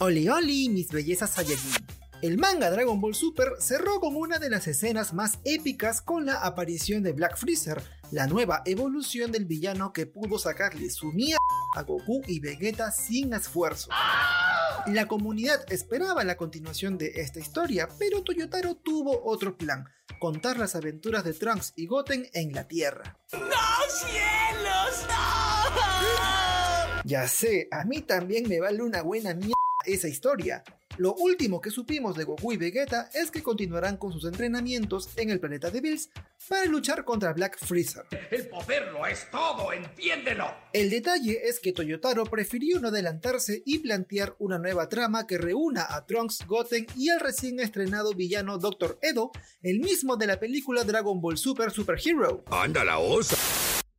Oli Oli, mis bellezas Saiyajin. El manga Dragon Ball Super cerró con una de las escenas más épicas con la aparición de Black Freezer, la nueva evolución del villano que pudo sacarle su mierda a Goku y Vegeta sin esfuerzo. La comunidad esperaba la continuación de esta historia, pero Toyotaro tuvo otro plan, contar las aventuras de Trunks y Goten en la Tierra. ¡No, cielos! ¡No! Ya sé, a mí también me vale una buena mierda esa historia. Lo último que supimos de Goku y Vegeta es que continuarán con sus entrenamientos en el planeta de Bills para luchar contra Black Freezer. El poder lo es todo, entiéndelo. El detalle es que Toyotaro prefirió no adelantarse y plantear una nueva trama que reúna a Trunks, Goten y al recién estrenado villano Dr. Edo, el mismo de la película Dragon Ball Super Super Hero. Anda la osa.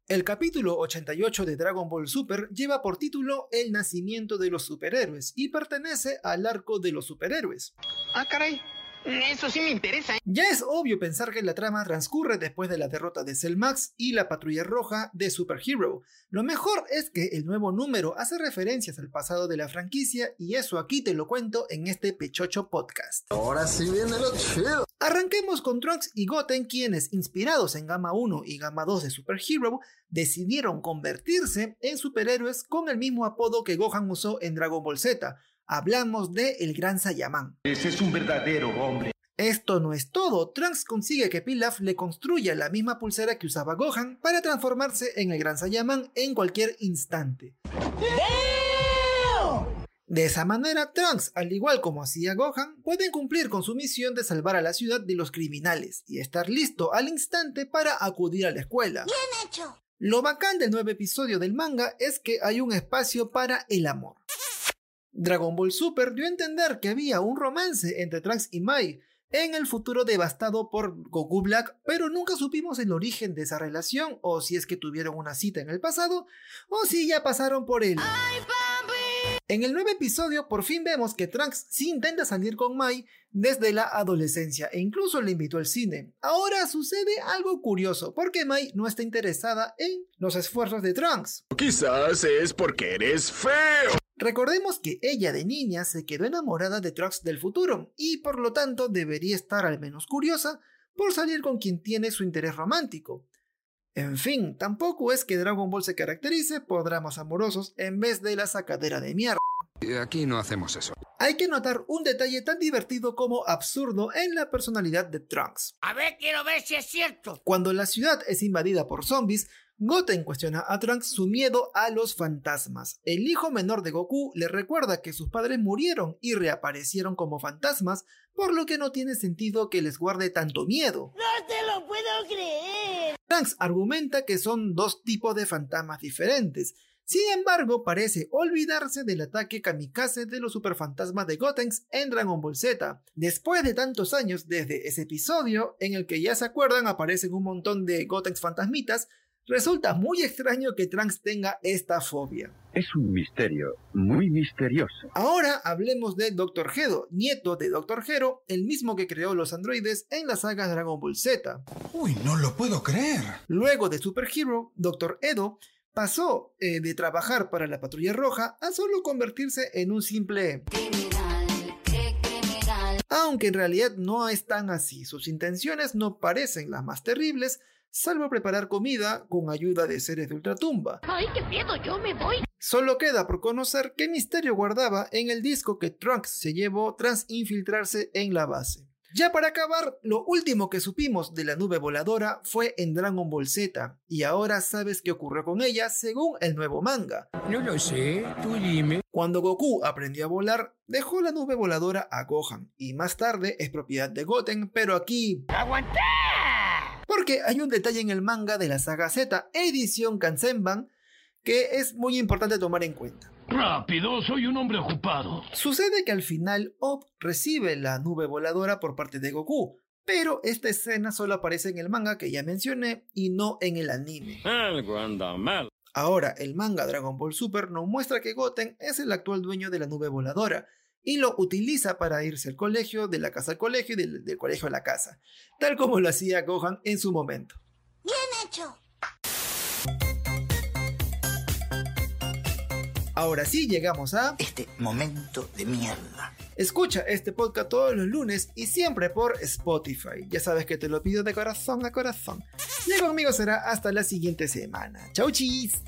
El capítulo 88 de Dragon Ball Super lleva por título El nacimiento de los superhéroes y pertenece al arco de los superhéroes. Ah, caray. Eso sí me interesa. ¿eh? Ya es obvio pensar que la trama transcurre después de la derrota de Cell Max y la patrulla roja de Super Hero. Lo mejor es que el nuevo número hace referencias al pasado de la franquicia y eso aquí te lo cuento en este Pechocho Podcast. Ahora sí viene lo chido. Arranquemos con Trunks y Goten, quienes, inspirados en Gamma 1 y Gamma 2 de Super Hero, decidieron convertirse en superhéroes con el mismo apodo que Gohan usó en Dragon Ball Z. Hablamos de El Gran Saiyaman. Ese es un verdadero hombre. Esto no es todo, Trunks consigue que Pilaf le construya la misma pulsera que usaba Gohan para transformarse en el Gran Saiyaman en cualquier instante. De esa manera, Trunks, al igual como hacía Gohan, pueden cumplir con su misión de salvar a la ciudad de los criminales y estar listo al instante para acudir a la escuela. ¡Bien hecho! Lo bacán del nuevo episodio del manga es que hay un espacio para el amor. Dragon Ball Super dio a entender que había un romance entre Trunks y Mai en el futuro devastado por Goku Black, pero nunca supimos el origen de esa relación o si es que tuvieron una cita en el pasado o si ya pasaron por él. En el nuevo episodio por fin vemos que Trunks sí intenta salir con Mai desde la adolescencia e incluso le invitó al cine. Ahora sucede algo curioso porque Mai no está interesada en los esfuerzos de Trunks. Quizás es porque eres feo. Recordemos que ella de niña se quedó enamorada de Trunks del futuro y por lo tanto debería estar al menos curiosa por salir con quien tiene su interés romántico. En fin, tampoco es que Dragon Ball se caracterice por dramas amorosos en vez de la sacadera de mierda. Aquí no hacemos eso. Hay que notar un detalle tan divertido como absurdo en la personalidad de Trunks. A ver, quiero ver si es cierto. Cuando la ciudad es invadida por zombies, Goten cuestiona a Trunks su miedo a los fantasmas. El hijo menor de Goku le recuerda que sus padres murieron y reaparecieron como fantasmas, por lo que no tiene sentido que les guarde tanto miedo. ¡No te lo puedo creer! Trunks argumenta que son dos tipos de fantasmas diferentes. Sin embargo, parece olvidarse del ataque kamikaze de los superfantasmas de Gotenks en Dragon Ball Z. Después de tantos años desde ese episodio, en el que ya se acuerdan aparecen un montón de Gotenks fantasmitas, Resulta muy extraño que Trunks tenga esta fobia. Es un misterio muy misterioso. Ahora hablemos de Dr. Gedo, nieto de Dr. Hero, el mismo que creó los androides en la saga Dragon Ball Z. Uy, no lo puedo creer. Luego de Super Hero, Dr. Edo pasó eh, de trabajar para la Patrulla Roja a solo convertirse en un simple... Aunque en realidad no es tan así, sus intenciones no parecen las más terribles, salvo preparar comida con ayuda de seres de ultratumba. ¡Ay, qué miedo! ¡Yo me voy! Solo queda por conocer qué misterio guardaba en el disco que Trunks se llevó tras infiltrarse en la base. Ya para acabar, lo último que supimos de la nube voladora fue en Dragon Ball Z, y ahora sabes qué ocurrió con ella según el nuevo manga. No lo sé, tú dime. Cuando Goku aprendió a volar, dejó la nube voladora a Gohan, y más tarde es propiedad de Goten, pero aquí... ¡Aguanté! Porque hay un detalle en el manga de la saga Z, edición Kansenban, que es muy importante tomar en cuenta. Rápido, soy un hombre ocupado. Sucede que al final Op recibe la nube voladora por parte de Goku, pero esta escena solo aparece en el manga que ya mencioné y no en el anime. Algo anda mal. Ahora, el manga Dragon Ball Super nos muestra que Goten es el actual dueño de la nube voladora y lo utiliza para irse al colegio, de la casa al colegio y del, del colegio a la casa, tal como lo hacía Gohan en su momento. ¡Bien hecho! Ahora sí llegamos a este momento de mierda. Escucha este podcast todos los lunes y siempre por Spotify. Ya sabes que te lo pido de corazón a corazón. Y conmigo será hasta la siguiente semana. Chau chis.